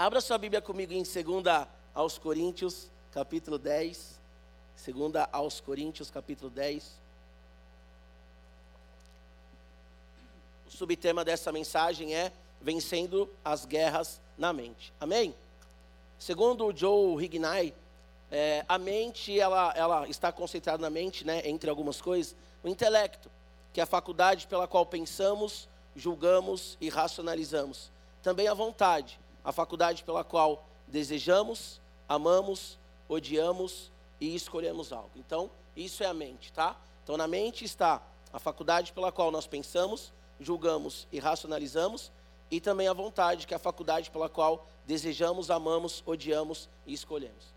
Abra sua Bíblia comigo em 2 aos Coríntios, capítulo 10. 2 aos Coríntios, capítulo 10. O subtema dessa mensagem é Vencendo as Guerras na Mente. Amém? Segundo o Joe Hignay, é, a mente ela, ela está concentrada na mente, né, entre algumas coisas, o intelecto, que é a faculdade pela qual pensamos, julgamos e racionalizamos. Também a vontade, a faculdade pela qual desejamos, amamos, odiamos e escolhemos algo. Então, isso é a mente, tá? Então, na mente está a faculdade pela qual nós pensamos, julgamos e racionalizamos, e também a vontade, que é a faculdade pela qual desejamos, amamos, odiamos e escolhemos.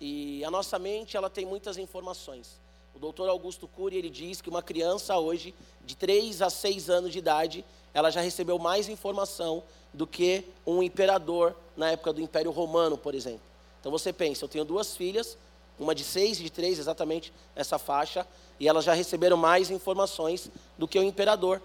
E a nossa mente, ela tem muitas informações. O doutor Augusto Cury, ele diz que uma criança hoje, de 3 a 6 anos de idade, ela já recebeu mais informação do que um imperador na época do Império Romano, por exemplo. Então você pensa, eu tenho duas filhas, uma de 6 e de 3, exatamente essa faixa, e elas já receberam mais informações do que o imperador,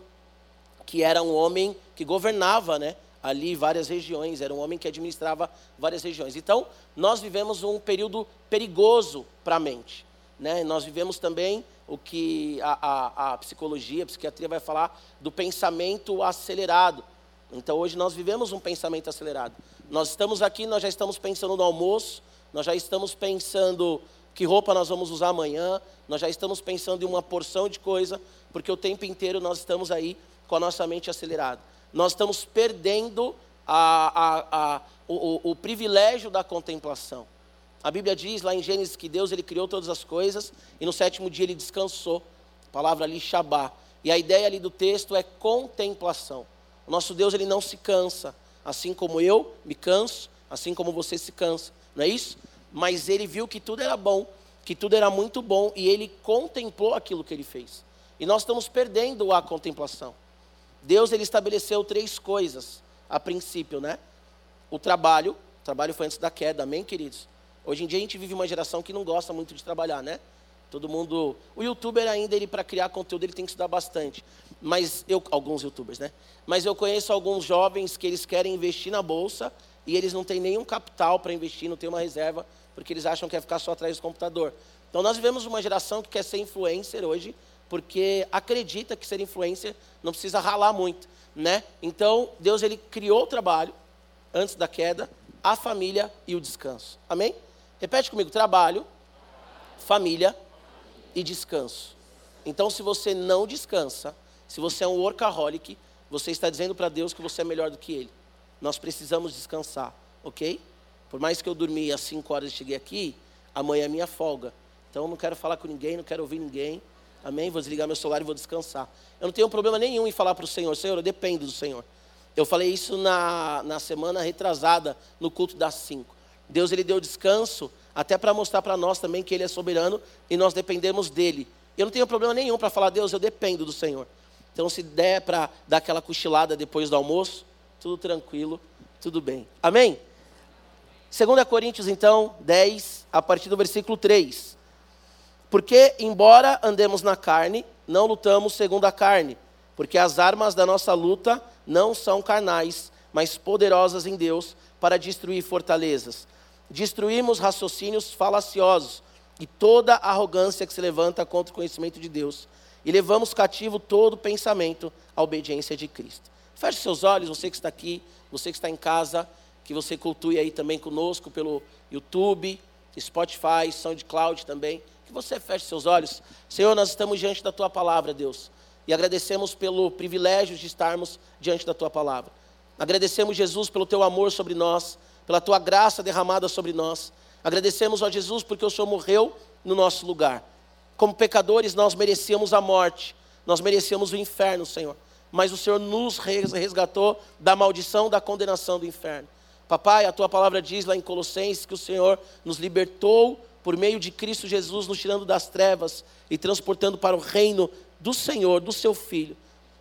que era um homem que governava, né, ali várias regiões, era um homem que administrava várias regiões. Então, nós vivemos um período perigoso para a mente. Né? Nós vivemos também o que a, a, a, psicologia, a psiquiatria vai falar do pensamento acelerado. Então hoje nós vivemos um pensamento acelerado. Nós estamos aqui, nós já estamos pensando no almoço, nós já estamos pensando que roupa nós vamos usar amanhã, nós já estamos pensando em uma porção de coisa, porque o tempo inteiro nós estamos aí com a nossa mente acelerada. Nós estamos perdendo a, o, o, o privilégio da contemplação. A Bíblia diz lá em Gênesis que Deus ele criou todas as coisas e no sétimo dia ele descansou. A palavra ali Shabá. E a ideia ali do texto é contemplação. O nosso Deus ele não se cansa, assim como eu me canso, assim como você se cansa, não é isso? Mas ele viu que tudo era bom, que tudo era muito bom e ele contemplou aquilo que ele fez. E nós estamos perdendo a contemplação. Deus ele estabeleceu três coisas a princípio, né? O trabalho, o trabalho foi antes da queda, amém, queridos? Hoje em dia a gente vive uma geração que não gosta muito de trabalhar, né? Todo mundo, o youtuber ainda ele para criar conteúdo ele tem que estudar bastante. Mas eu alguns youtubers, né? Mas eu conheço alguns jovens que eles querem investir na bolsa e eles não têm nenhum capital para investir, não tem uma reserva, porque eles acham que é ficar só atrás do computador. Então nós vivemos uma geração que quer ser influencer hoje, porque acredita que ser influencer não precisa ralar muito, né? Então Deus ele criou o trabalho antes da queda, a família e o descanso. Amém? Repete comigo: trabalho, família e descanso. Então, se você não descansa, se você é um workaholic, você está dizendo para Deus que você é melhor do que Ele. Nós precisamos descansar, ok? Por mais que eu dormi às 5 horas e cheguei aqui, amanhã é minha folga. Então, não quero falar com ninguém, não quero ouvir ninguém. Amém? Vou desligar meu celular e vou descansar. Eu não tenho problema nenhum em falar para o Senhor: Senhor, eu dependo do Senhor. Eu falei isso na, na semana retrasada, no culto das 5. Deus ele deu descanso até para mostrar para nós também que ele é soberano e nós dependemos dele. Eu não tenho problema nenhum para falar, Deus, eu dependo do Senhor. Então, se der para dar aquela cochilada depois do almoço, tudo tranquilo, tudo bem. Amém? 2 Coríntios, então, 10, a partir do versículo 3. Porque, embora andemos na carne, não lutamos segundo a carne, porque as armas da nossa luta não são carnais, mas poderosas em Deus para destruir fortalezas destruímos raciocínios falaciosos e toda arrogância que se levanta contra o conhecimento de Deus, e levamos cativo todo pensamento à obediência de Cristo. Feche seus olhos, você que está aqui, você que está em casa, que você cultue aí também conosco pelo YouTube, Spotify, SoundCloud também. Que você feche seus olhos. Senhor, nós estamos diante da tua palavra, Deus, e agradecemos pelo privilégio de estarmos diante da tua palavra. Agradecemos, Jesus, pelo teu amor sobre nós pela tua graça derramada sobre nós. Agradecemos a Jesus porque o Senhor morreu no nosso lugar. Como pecadores, nós merecíamos a morte, nós merecíamos o inferno, Senhor. Mas o Senhor nos resgatou da maldição, da condenação do inferno. Papai, a tua palavra diz lá em Colossenses que o Senhor nos libertou por meio de Cristo Jesus, nos tirando das trevas e transportando para o reino do Senhor, do seu Filho.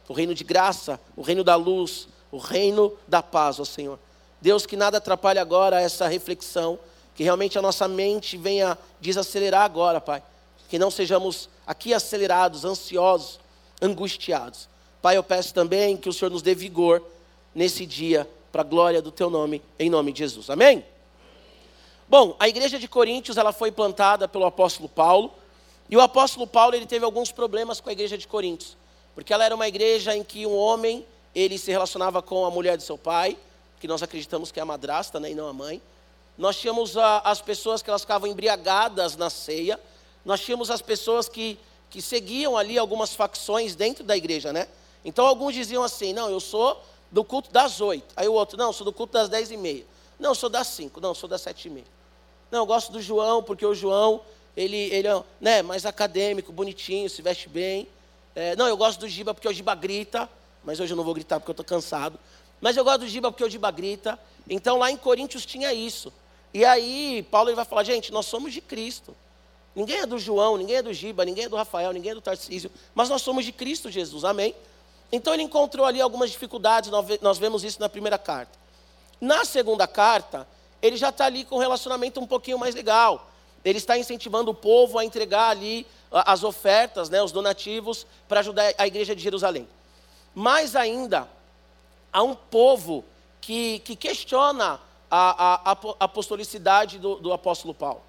O reino de graça, o reino da luz, o reino da paz, ó Senhor. Deus, que nada atrapalhe agora essa reflexão, que realmente a nossa mente venha desacelerar agora, Pai. Que não sejamos aqui acelerados, ansiosos, angustiados. Pai, eu peço também que o Senhor nos dê vigor nesse dia para a glória do teu nome, em nome de Jesus. Amém? Bom, a igreja de Coríntios ela foi plantada pelo apóstolo Paulo, e o apóstolo Paulo ele teve alguns problemas com a igreja de Coríntios, porque ela era uma igreja em que um homem ele se relacionava com a mulher de seu pai, que nós acreditamos que é a madrasta, né, e não a mãe. Nós tínhamos a, as pessoas que elas ficavam embriagadas na ceia. Nós tínhamos as pessoas que, que seguiam ali algumas facções dentro da igreja, né? Então alguns diziam assim, não, eu sou do culto das oito. Aí o outro, não, sou do culto das dez e meia. Não, sou das cinco. Não, sou das sete e meia. Não, eu gosto do João, porque o João, ele, ele é né, mais acadêmico, bonitinho, se veste bem. É, não, eu gosto do Giba porque o Giba grita, mas hoje eu não vou gritar porque eu estou cansado. Mas eu gosto do Giba porque o Giba grita. Então lá em Coríntios tinha isso. E aí Paulo ele vai falar, gente, nós somos de Cristo. Ninguém é do João, ninguém é do Giba, ninguém é do Rafael, ninguém é do Tarcísio, mas nós somos de Cristo Jesus, amém? Então ele encontrou ali algumas dificuldades, nós vemos isso na primeira carta. Na segunda carta, ele já está ali com um relacionamento um pouquinho mais legal. Ele está incentivando o povo a entregar ali as ofertas, né, os donativos, para ajudar a igreja de Jerusalém. Mais ainda, há um povo que, que questiona a, a, a apostolicidade do, do apóstolo Paulo.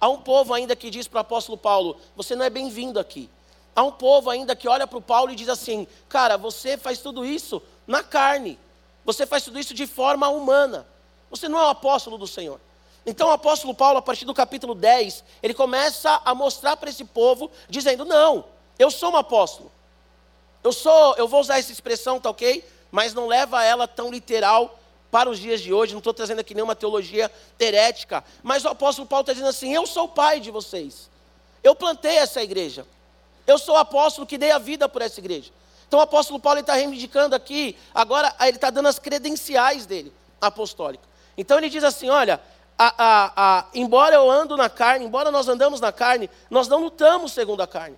Há um povo ainda que diz para o apóstolo Paulo: Você não é bem-vindo aqui. Há um povo ainda que olha para o Paulo e diz assim: Cara, você faz tudo isso na carne. Você faz tudo isso de forma humana. Você não é o apóstolo do Senhor. Então o apóstolo Paulo, a partir do capítulo 10, ele começa a mostrar para esse povo, dizendo: Não, eu sou um apóstolo. Eu sou, eu vou usar essa expressão, tá ok? Mas não leva ela tão literal para os dias de hoje, não estou trazendo aqui nenhuma teologia herética, mas o apóstolo Paulo está dizendo assim: eu sou o pai de vocês, eu plantei essa igreja, eu sou o apóstolo que dei a vida por essa igreja. Então o apóstolo Paulo está reivindicando aqui, agora ele está dando as credenciais dele, apostólico. Então ele diz assim: olha, a, a, a, embora eu ando na carne, embora nós andamos na carne, nós não lutamos segundo a carne,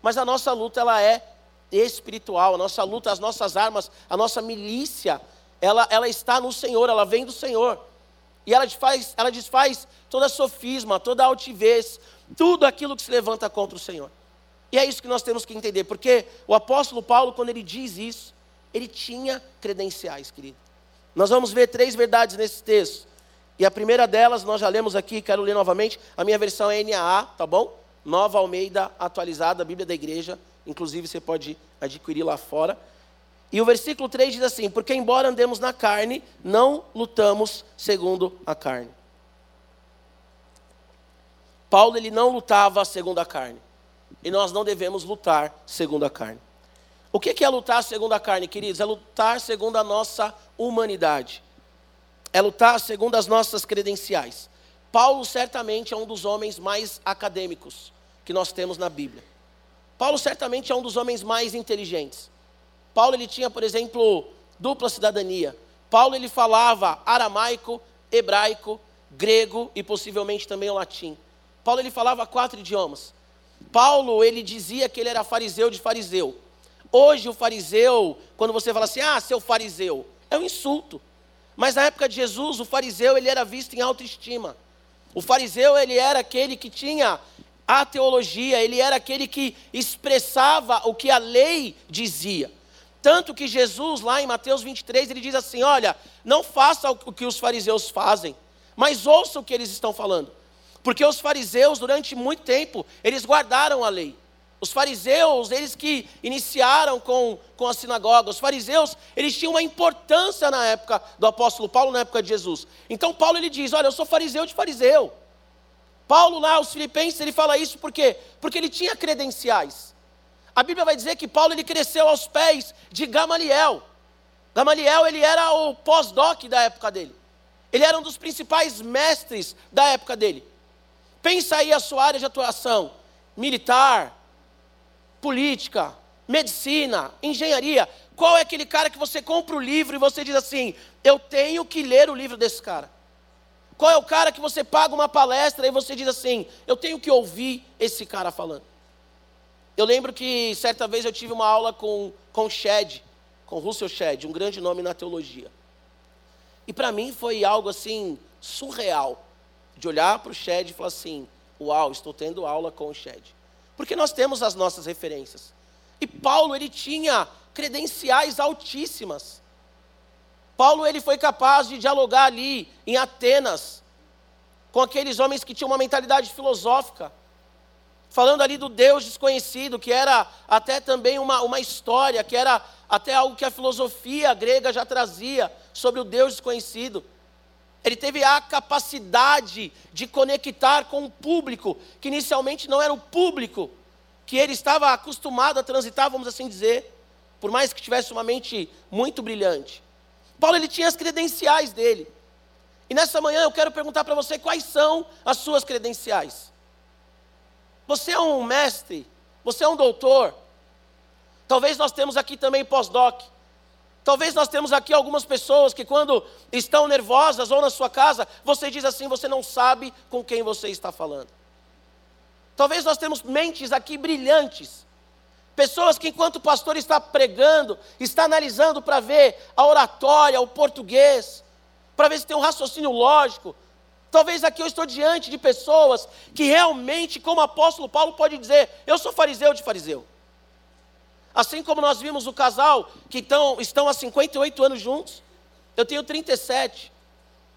mas a nossa luta ela é espiritual, a nossa luta, as nossas armas, a nossa milícia ela, ela está no Senhor, ela vem do Senhor. E ela desfaz, ela desfaz toda sofisma, toda altivez, tudo aquilo que se levanta contra o Senhor. E é isso que nós temos que entender, porque o apóstolo Paulo, quando ele diz isso, ele tinha credenciais, querido. Nós vamos ver três verdades nesse texto. E a primeira delas, nós já lemos aqui, quero ler novamente. A minha versão é NAA, tá bom? Nova Almeida atualizada, Bíblia da Igreja. Inclusive, você pode adquirir lá fora. E o versículo 3 diz assim: Porque embora andemos na carne, não lutamos segundo a carne. Paulo ele não lutava segundo a carne. E nós não devemos lutar segundo a carne. O que é lutar segundo a carne, queridos? É lutar segundo a nossa humanidade. É lutar segundo as nossas credenciais. Paulo certamente é um dos homens mais acadêmicos que nós temos na Bíblia. Paulo certamente é um dos homens mais inteligentes. Paulo ele tinha, por exemplo, dupla cidadania. Paulo ele falava aramaico, hebraico, grego e possivelmente também o latim. Paulo ele falava quatro idiomas. Paulo ele dizia que ele era fariseu de fariseu. Hoje o fariseu, quando você fala assim, ah, seu fariseu, é um insulto. Mas na época de Jesus, o fariseu ele era visto em autoestima. O fariseu ele era aquele que tinha a teologia, ele era aquele que expressava o que a lei dizia. Tanto que Jesus, lá em Mateus 23, ele diz assim: Olha, não faça o que os fariseus fazem, mas ouça o que eles estão falando. Porque os fariseus, durante muito tempo, eles guardaram a lei. Os fariseus, eles que iniciaram com, com a sinagoga, os fariseus, eles tinham uma importância na época do apóstolo Paulo, na época de Jesus. Então Paulo ele diz: Olha, eu sou fariseu de fariseu. Paulo lá, os filipenses, ele fala isso por quê? Porque ele tinha credenciais. A Bíblia vai dizer que Paulo ele cresceu aos pés de Gamaliel. Gamaliel ele era o pós-doc da época dele. Ele era um dos principais mestres da época dele. Pensa aí a sua área de atuação: militar, política, medicina, engenharia. Qual é aquele cara que você compra o livro e você diz assim: eu tenho que ler o livro desse cara? Qual é o cara que você paga uma palestra e você diz assim: eu tenho que ouvir esse cara falando? Eu lembro que certa vez eu tive uma aula com, com Shed, com Russell Shedd, um grande nome na teologia. E para mim foi algo assim surreal de olhar para o Shed e falar assim: Uau, estou tendo aula com o Shed. Porque nós temos as nossas referências. E Paulo, ele tinha credenciais altíssimas. Paulo ele foi capaz de dialogar ali em Atenas com aqueles homens que tinham uma mentalidade filosófica, falando ali do Deus desconhecido, que era até também uma, uma história, que era até algo que a filosofia grega já trazia sobre o Deus desconhecido. Ele teve a capacidade de conectar com um público que inicialmente não era o público que ele estava acostumado a transitar, vamos assim dizer, por mais que tivesse uma mente muito brilhante. Paulo ele tinha as credenciais dele. E nessa manhã eu quero perguntar para você quais são as suas credenciais. Você é um mestre, você é um doutor. Talvez nós temos aqui também pós-doc. Talvez nós temos aqui algumas pessoas que quando estão nervosas ou na sua casa, você diz assim, você não sabe com quem você está falando. Talvez nós temos mentes aqui brilhantes. Pessoas que enquanto o pastor está pregando, está analisando para ver a oratória, o português, para ver se tem um raciocínio lógico. Talvez aqui eu estou diante de pessoas que realmente, como o apóstolo Paulo pode dizer, eu sou fariseu de fariseu. Assim como nós vimos o casal que estão, há 58 anos juntos, eu tenho 37.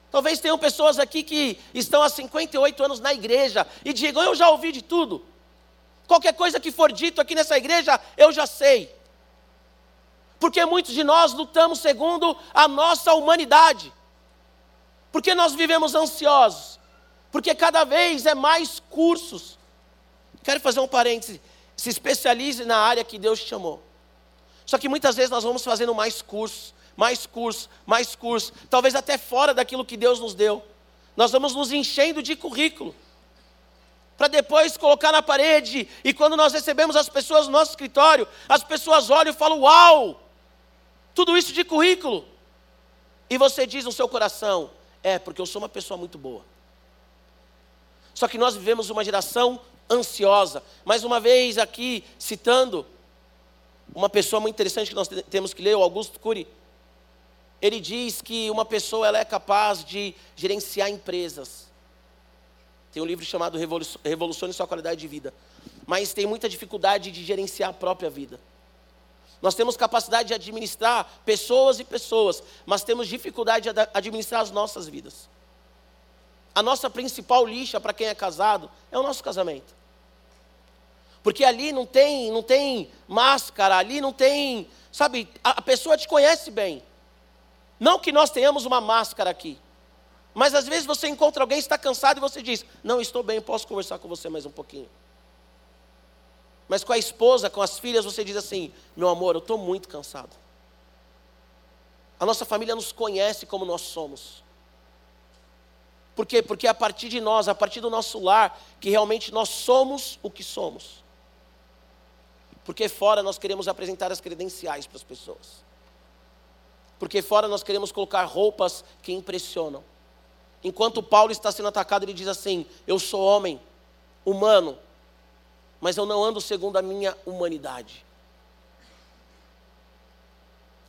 Talvez tenham pessoas aqui que estão há 58 anos na igreja e digam: Eu já ouvi de tudo. Qualquer coisa que for dito aqui nessa igreja, eu já sei. Porque muitos de nós lutamos segundo a nossa humanidade. Porque nós vivemos ansiosos. Porque cada vez é mais cursos. Quero fazer um parêntese se especialize na área que Deus te chamou. Só que muitas vezes nós vamos fazendo mais cursos, mais cursos, mais cursos, talvez até fora daquilo que Deus nos deu. Nós vamos nos enchendo de currículo. Para depois colocar na parede, e quando nós recebemos as pessoas no nosso escritório, as pessoas olham e falam: Uau! Tudo isso de currículo. E você diz no seu coração: É, porque eu sou uma pessoa muito boa. Só que nós vivemos uma geração ansiosa. Mais uma vez aqui citando uma pessoa muito interessante que nós temos que ler, o Augusto Cury. Ele diz que uma pessoa ela é capaz de gerenciar empresas. Tem um livro chamado Revolução em Sua Qualidade de Vida. Mas tem muita dificuldade de gerenciar a própria vida. Nós temos capacidade de administrar pessoas e pessoas, mas temos dificuldade de administrar as nossas vidas. A nossa principal lixa para quem é casado é o nosso casamento. Porque ali não tem, não tem máscara, ali não tem, sabe, a, a pessoa te conhece bem. Não que nós tenhamos uma máscara aqui. Mas às vezes você encontra alguém, está cansado e você diz: Não, estou bem, posso conversar com você mais um pouquinho. Mas com a esposa, com as filhas, você diz assim: Meu amor, eu estou muito cansado. A nossa família nos conhece como nós somos. Por quê? Porque é a partir de nós, a partir do nosso lar, que realmente nós somos o que somos. Porque fora nós queremos apresentar as credenciais para as pessoas. Porque fora nós queremos colocar roupas que impressionam. Enquanto Paulo está sendo atacado, ele diz assim: Eu sou homem, humano, mas eu não ando segundo a minha humanidade.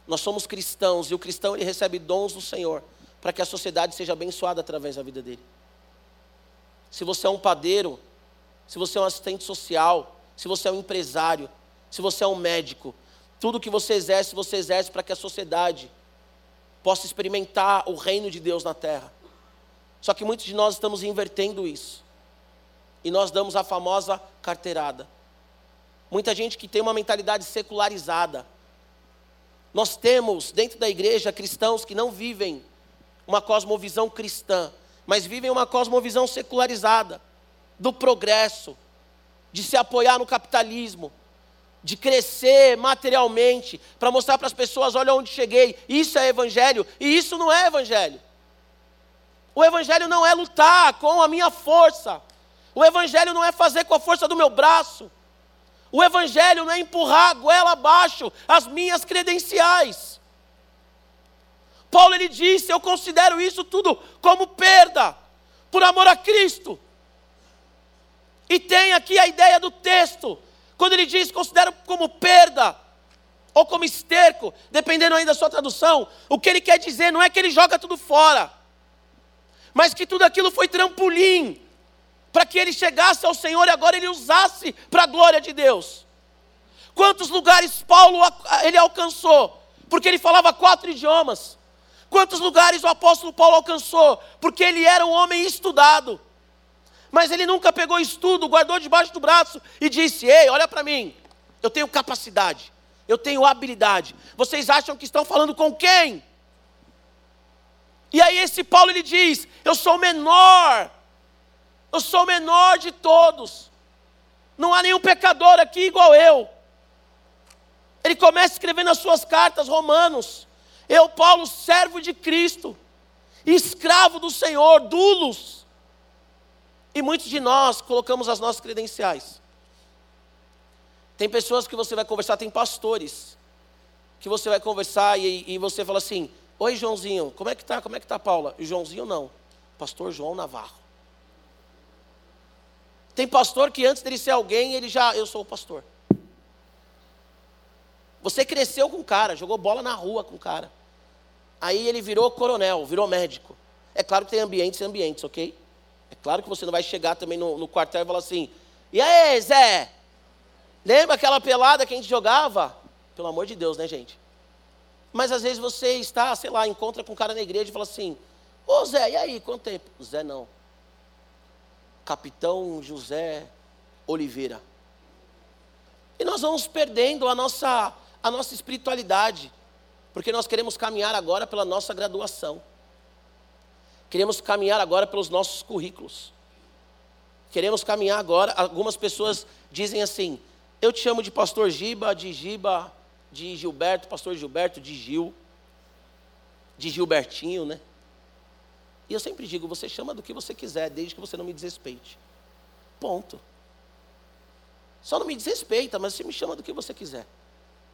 Nós somos cristãos e o cristão ele recebe dons do Senhor para que a sociedade seja abençoada através da vida dele. Se você é um padeiro, se você é um assistente social, se você é um empresário, se você é um médico, tudo que você exerce, você exerce para que a sociedade possa experimentar o reino de Deus na terra. Só que muitos de nós estamos invertendo isso. E nós damos a famosa carteirada. Muita gente que tem uma mentalidade secularizada. Nós temos dentro da igreja cristãos que não vivem uma cosmovisão cristã, mas vivem uma cosmovisão secularizada do progresso, de se apoiar no capitalismo, de crescer materialmente, para mostrar para as pessoas: olha onde cheguei, isso é evangelho, e isso não é evangelho. O evangelho não é lutar com a minha força, o evangelho não é fazer com a força do meu braço, o evangelho não é empurrar a goela abaixo as minhas credenciais. Paulo ele disse: Eu considero isso tudo como perda, por amor a Cristo. E tem aqui a ideia do texto, quando ele diz considero como perda, ou como esterco, dependendo aí da sua tradução, o que ele quer dizer não é que ele joga tudo fora, mas que tudo aquilo foi trampolim, para que ele chegasse ao Senhor e agora ele usasse para a glória de Deus. Quantos lugares Paulo ele alcançou? Porque ele falava quatro idiomas. Quantos lugares o apóstolo Paulo alcançou? Porque ele era um homem estudado. Mas ele nunca pegou estudo, guardou debaixo do braço e disse: Ei, olha para mim, eu tenho capacidade, eu tenho habilidade. Vocês acham que estão falando com quem? E aí esse Paulo ele diz: Eu sou o menor, eu sou o menor de todos. Não há nenhum pecador aqui igual eu. Ele começa escrevendo as suas cartas, Romanos. Eu, Paulo, servo de Cristo, escravo do Senhor, dulos. E muitos de nós colocamos as nossas credenciais. Tem pessoas que você vai conversar, tem pastores, que você vai conversar e, e você fala assim: Oi, Joãozinho, como é que tá? Como é que tá, Paula? E Joãozinho não, pastor João Navarro. Tem pastor que antes dele ser alguém, ele já, eu sou o pastor. Você cresceu com o cara, jogou bola na rua com o cara. Aí ele virou coronel, virou médico. É claro que tem ambientes e ambientes, ok? É claro que você não vai chegar também no, no quartel e falar assim: e aí, Zé? Lembra aquela pelada que a gente jogava? Pelo amor de Deus, né, gente? Mas às vezes você está, sei lá, encontra com um cara na igreja e fala assim: Ô Zé, e aí, quanto tempo? Zé não. Capitão José Oliveira. E nós vamos perdendo a nossa, a nossa espiritualidade. Porque nós queremos caminhar agora pela nossa graduação. Queremos caminhar agora pelos nossos currículos. Queremos caminhar agora. Algumas pessoas dizem assim: eu te chamo de pastor Giba, de Giba, de Gilberto, pastor Gilberto, de Gil, de Gilbertinho, né? E eu sempre digo: você chama do que você quiser, desde que você não me desrespeite. Ponto. Só não me desrespeita, mas você me chama do que você quiser.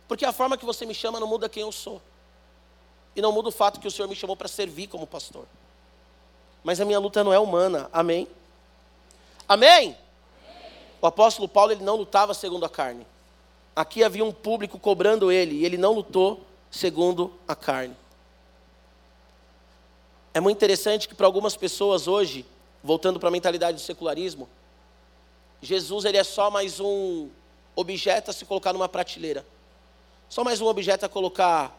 Porque a forma que você me chama não muda quem eu sou. E não muda o fato que o Senhor me chamou para servir como pastor. Mas a minha luta não é humana. Amém? Amém? Amém? O apóstolo Paulo ele não lutava segundo a carne. Aqui havia um público cobrando ele e ele não lutou segundo a carne. É muito interessante que para algumas pessoas hoje, voltando para a mentalidade do secularismo, Jesus ele é só mais um objeto a se colocar numa prateleira. Só mais um objeto a colocar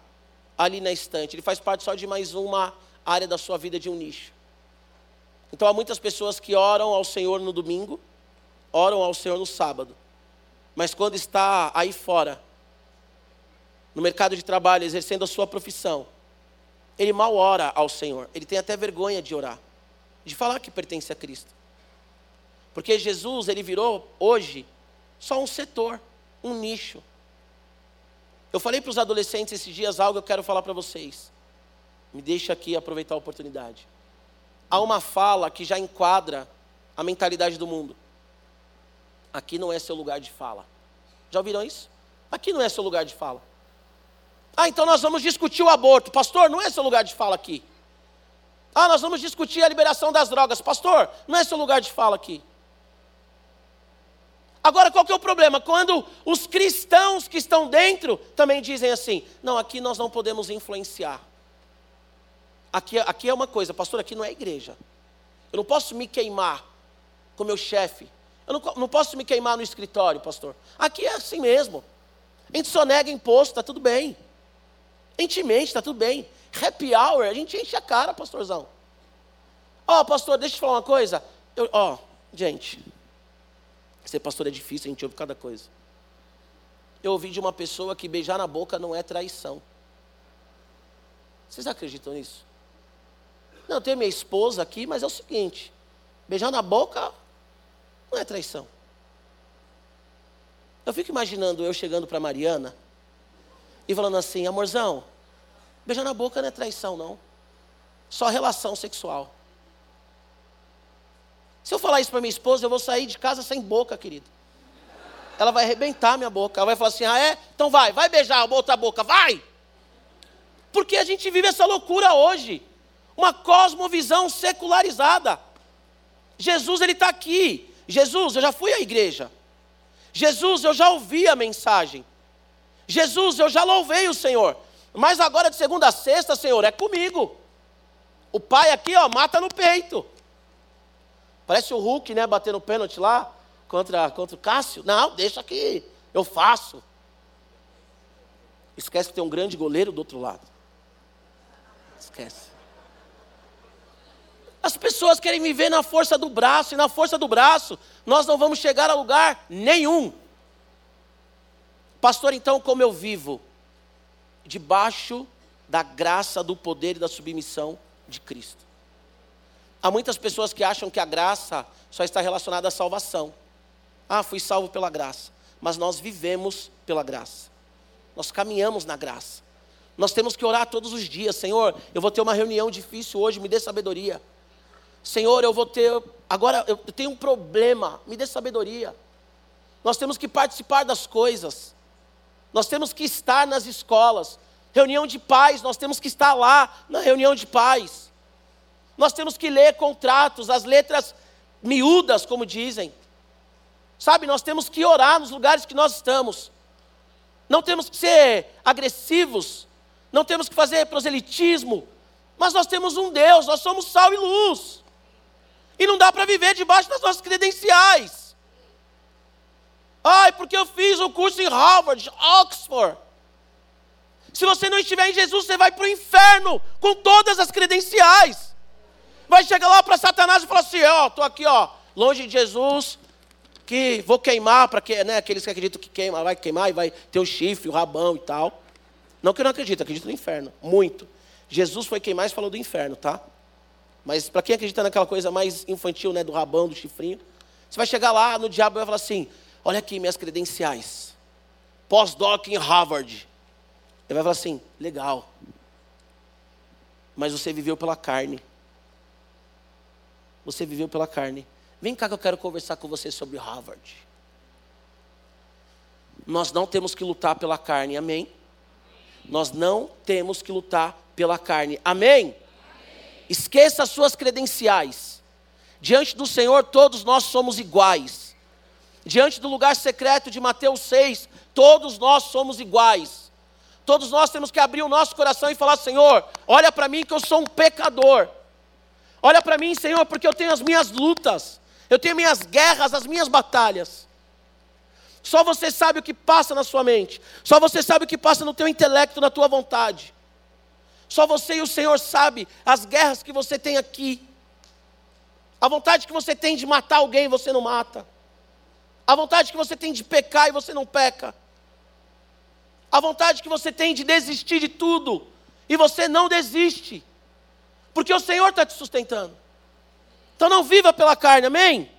ali na estante. Ele faz parte só de mais uma área da sua vida de um nicho. Então há muitas pessoas que oram ao Senhor no domingo, oram ao Senhor no sábado. Mas quando está aí fora, no mercado de trabalho, exercendo a sua profissão, ele mal ora ao Senhor. Ele tem até vergonha de orar, de falar que pertence a Cristo. Porque Jesus, ele virou hoje só um setor, um nicho. Eu falei para os adolescentes esses dias algo que eu quero falar para vocês. Me deixa aqui aproveitar a oportunidade. Há uma fala que já enquadra a mentalidade do mundo. Aqui não é seu lugar de fala. Já ouviram isso? Aqui não é seu lugar de fala. Ah, então nós vamos discutir o aborto. Pastor, não é seu lugar de fala aqui. Ah, nós vamos discutir a liberação das drogas. Pastor, não é seu lugar de fala aqui. Agora, qual que é o problema? Quando os cristãos que estão dentro também dizem assim: não, aqui nós não podemos influenciar. Aqui, aqui é uma coisa, pastor, aqui não é igreja. Eu não posso me queimar com meu chefe. Eu não, não posso me queimar no escritório, pastor. Aqui é assim mesmo. A gente só nega imposto, está tudo bem. A gente mente, está tudo bem. Happy hour, a gente enche a cara, pastorzão. Ó, oh, pastor, deixa eu te falar uma coisa. Ó, oh, gente, Ser pastor é difícil, a gente ouve cada coisa. Eu ouvi de uma pessoa que beijar na boca não é traição. Vocês acreditam nisso? Não, eu tenho minha esposa aqui, mas é o seguinte: beijar na boca não é traição. Eu fico imaginando eu chegando para Mariana e falando assim: amorzão, beijar na boca não é traição, não. Só relação sexual. Se eu falar isso para minha esposa, eu vou sair de casa sem boca, querido. Ela vai arrebentar minha boca. Ela vai falar assim: ah, é? Então vai, vai beijar a outra boca, vai! Porque a gente vive essa loucura hoje. Uma cosmovisão secularizada. Jesus, ele está aqui. Jesus, eu já fui à igreja. Jesus, eu já ouvi a mensagem. Jesus, eu já louvei o Senhor. Mas agora de segunda a sexta, Senhor, é comigo. O pai aqui, ó, mata no peito. Parece o Hulk, né, batendo pênalti lá contra, contra o Cássio. Não, deixa que eu faço. Esquece que tem um grande goleiro do outro lado. Esquece. As pessoas querem viver na força do braço, e na força do braço nós não vamos chegar a lugar nenhum. Pastor, então, como eu vivo? Debaixo da graça, do poder e da submissão de Cristo. Há muitas pessoas que acham que a graça só está relacionada à salvação. Ah, fui salvo pela graça. Mas nós vivemos pela graça. Nós caminhamos na graça. Nós temos que orar todos os dias, Senhor, eu vou ter uma reunião difícil hoje, me dê sabedoria. Senhor, eu vou ter. Agora eu tenho um problema, me dê sabedoria. Nós temos que participar das coisas. Nós temos que estar nas escolas. Reunião de pais, nós temos que estar lá na reunião de pais. Nós temos que ler contratos, as letras miúdas, como dizem. Sabe, nós temos que orar nos lugares que nós estamos. Não temos que ser agressivos, não temos que fazer proselitismo, mas nós temos um Deus, nós somos sal e luz. E não dá para viver debaixo das nossas credenciais. Ai, porque eu fiz o curso em Harvard, Oxford. Se você não estiver em Jesus, você vai para o inferno com todas as credenciais. Vai chegar lá para Satanás e falar assim: ó, oh, estou aqui, ó, longe de Jesus, que vou queimar para que, né, aqueles que acreditam que queima, vai queimar e vai ter o chifre, o rabão e tal. Não que eu não acredito, acredito no inferno, muito. Jesus foi quem mais falou do inferno, tá? Mas para quem acredita naquela coisa mais infantil, né, do rabão, do chifrinho, você vai chegar lá no diabo e vai falar assim: olha aqui minhas credenciais, pós-doc em Harvard. Ele vai falar assim: legal, mas você viveu pela carne. Você viveu pela carne. Vem cá que eu quero conversar com você sobre Harvard. Nós não temos que lutar pela carne, amém? Nós não temos que lutar pela carne, amém? Esqueça as suas credenciais. Diante do Senhor, todos nós somos iguais. Diante do lugar secreto de Mateus 6, todos nós somos iguais. Todos nós temos que abrir o nosso coração e falar: Senhor, olha para mim que eu sou um pecador. Olha para mim, Senhor, porque eu tenho as minhas lutas, eu tenho minhas guerras, as minhas batalhas. Só você sabe o que passa na sua mente. Só você sabe o que passa no teu intelecto, na tua vontade. Só você e o Senhor sabe as guerras que você tem aqui. A vontade que você tem de matar alguém, você não mata. A vontade que você tem de pecar e você não peca a vontade que você tem de desistir de tudo, e você não desiste, porque o Senhor está te sustentando. Então não viva pela carne, amém?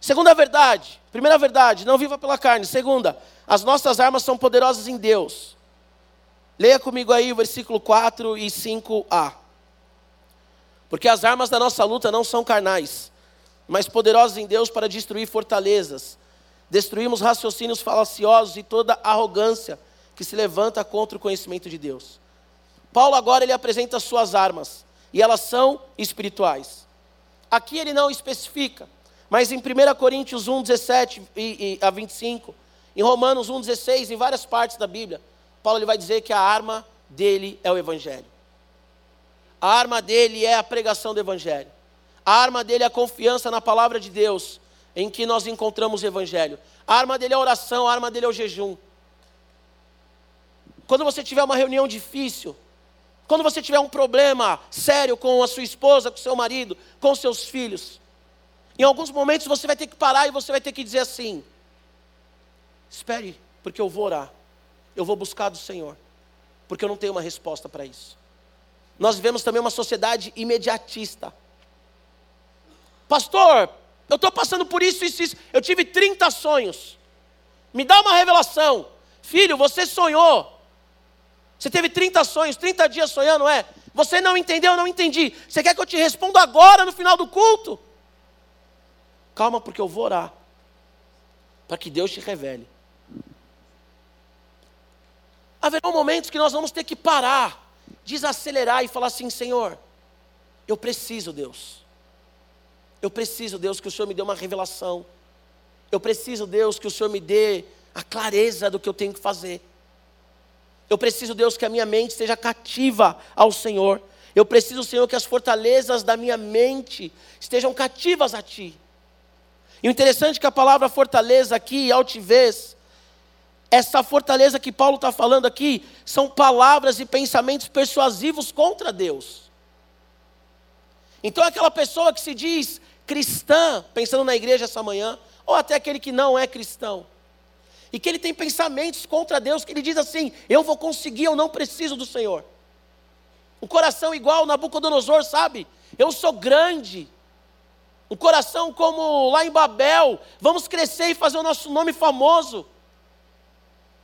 Segunda verdade, primeira verdade, não viva pela carne. Segunda, as nossas armas são poderosas em Deus. Leia comigo aí o versículo 4 e 5a. Porque as armas da nossa luta não são carnais, mas poderosas em Deus para destruir fortalezas Destruímos raciocínios falaciosos e toda arrogância que se levanta contra o conhecimento de Deus. Paulo agora ele apresenta as suas armas e elas são espirituais. Aqui ele não especifica, mas em 1 Coríntios 1, 17 e, e, a 25, em Romanos 1, 16, em várias partes da Bíblia, Paulo ele vai dizer que a arma dele é o Evangelho. A arma dele é a pregação do Evangelho. A arma dele é a confiança na palavra de Deus em que nós encontramos o Evangelho. A arma dele é a oração, a arma dele é o jejum. Quando você tiver uma reunião difícil, quando você tiver um problema sério com a sua esposa, com o seu marido, com seus filhos, em alguns momentos você vai ter que parar e você vai ter que dizer assim: espere, porque eu vou orar, eu vou buscar do Senhor, porque eu não tenho uma resposta para isso. Nós vivemos também uma sociedade imediatista. Pastor, eu estou passando por isso, isso, isso. Eu tive 30 sonhos. Me dá uma revelação. Filho, você sonhou. Você teve 30 sonhos, 30 dias sonhando, é? Você não entendeu, eu não entendi. Você quer que eu te responda agora, no final do culto? Calma, porque eu vou orar. Para que Deus te revele. Haverá momentos que nós vamos ter que parar, desacelerar e falar assim: Senhor, eu preciso, Deus. Eu preciso, Deus, que o Senhor me dê uma revelação. Eu preciso, Deus, que o Senhor me dê a clareza do que eu tenho que fazer. Eu preciso, Deus, que a minha mente esteja cativa ao Senhor. Eu preciso, Senhor, que as fortalezas da minha mente estejam cativas a Ti. E o interessante é que a palavra fortaleza aqui, altivez, essa fortaleza que Paulo está falando aqui são palavras e pensamentos persuasivos contra Deus. Então, aquela pessoa que se diz cristã, pensando na igreja essa manhã, ou até aquele que não é cristão, e que ele tem pensamentos contra Deus, que ele diz assim: eu vou conseguir, eu não preciso do Senhor. Um coração igual Nabucodonosor, sabe? Eu sou grande. Um coração como lá em Babel, vamos crescer e fazer o nosso nome famoso.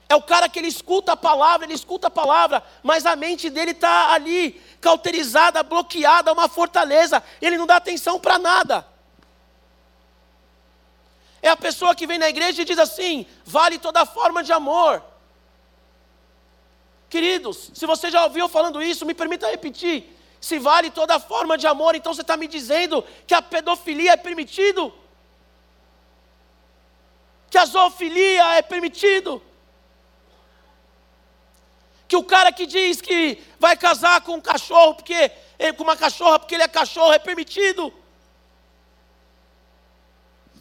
É o cara que ele escuta a palavra, ele escuta a palavra, mas a mente dele está ali, cauterizada, bloqueada, uma fortaleza, ele não dá atenção para nada. É a pessoa que vem na igreja e diz assim: vale toda forma de amor. Queridos, se você já ouviu falando isso, me permita repetir. Se vale toda forma de amor, então você está me dizendo que a pedofilia é permitido? Que a zoofilia é permitido? Que o cara que diz que vai casar com um cachorro, porque com uma cachorra, porque ele é cachorro, é permitido.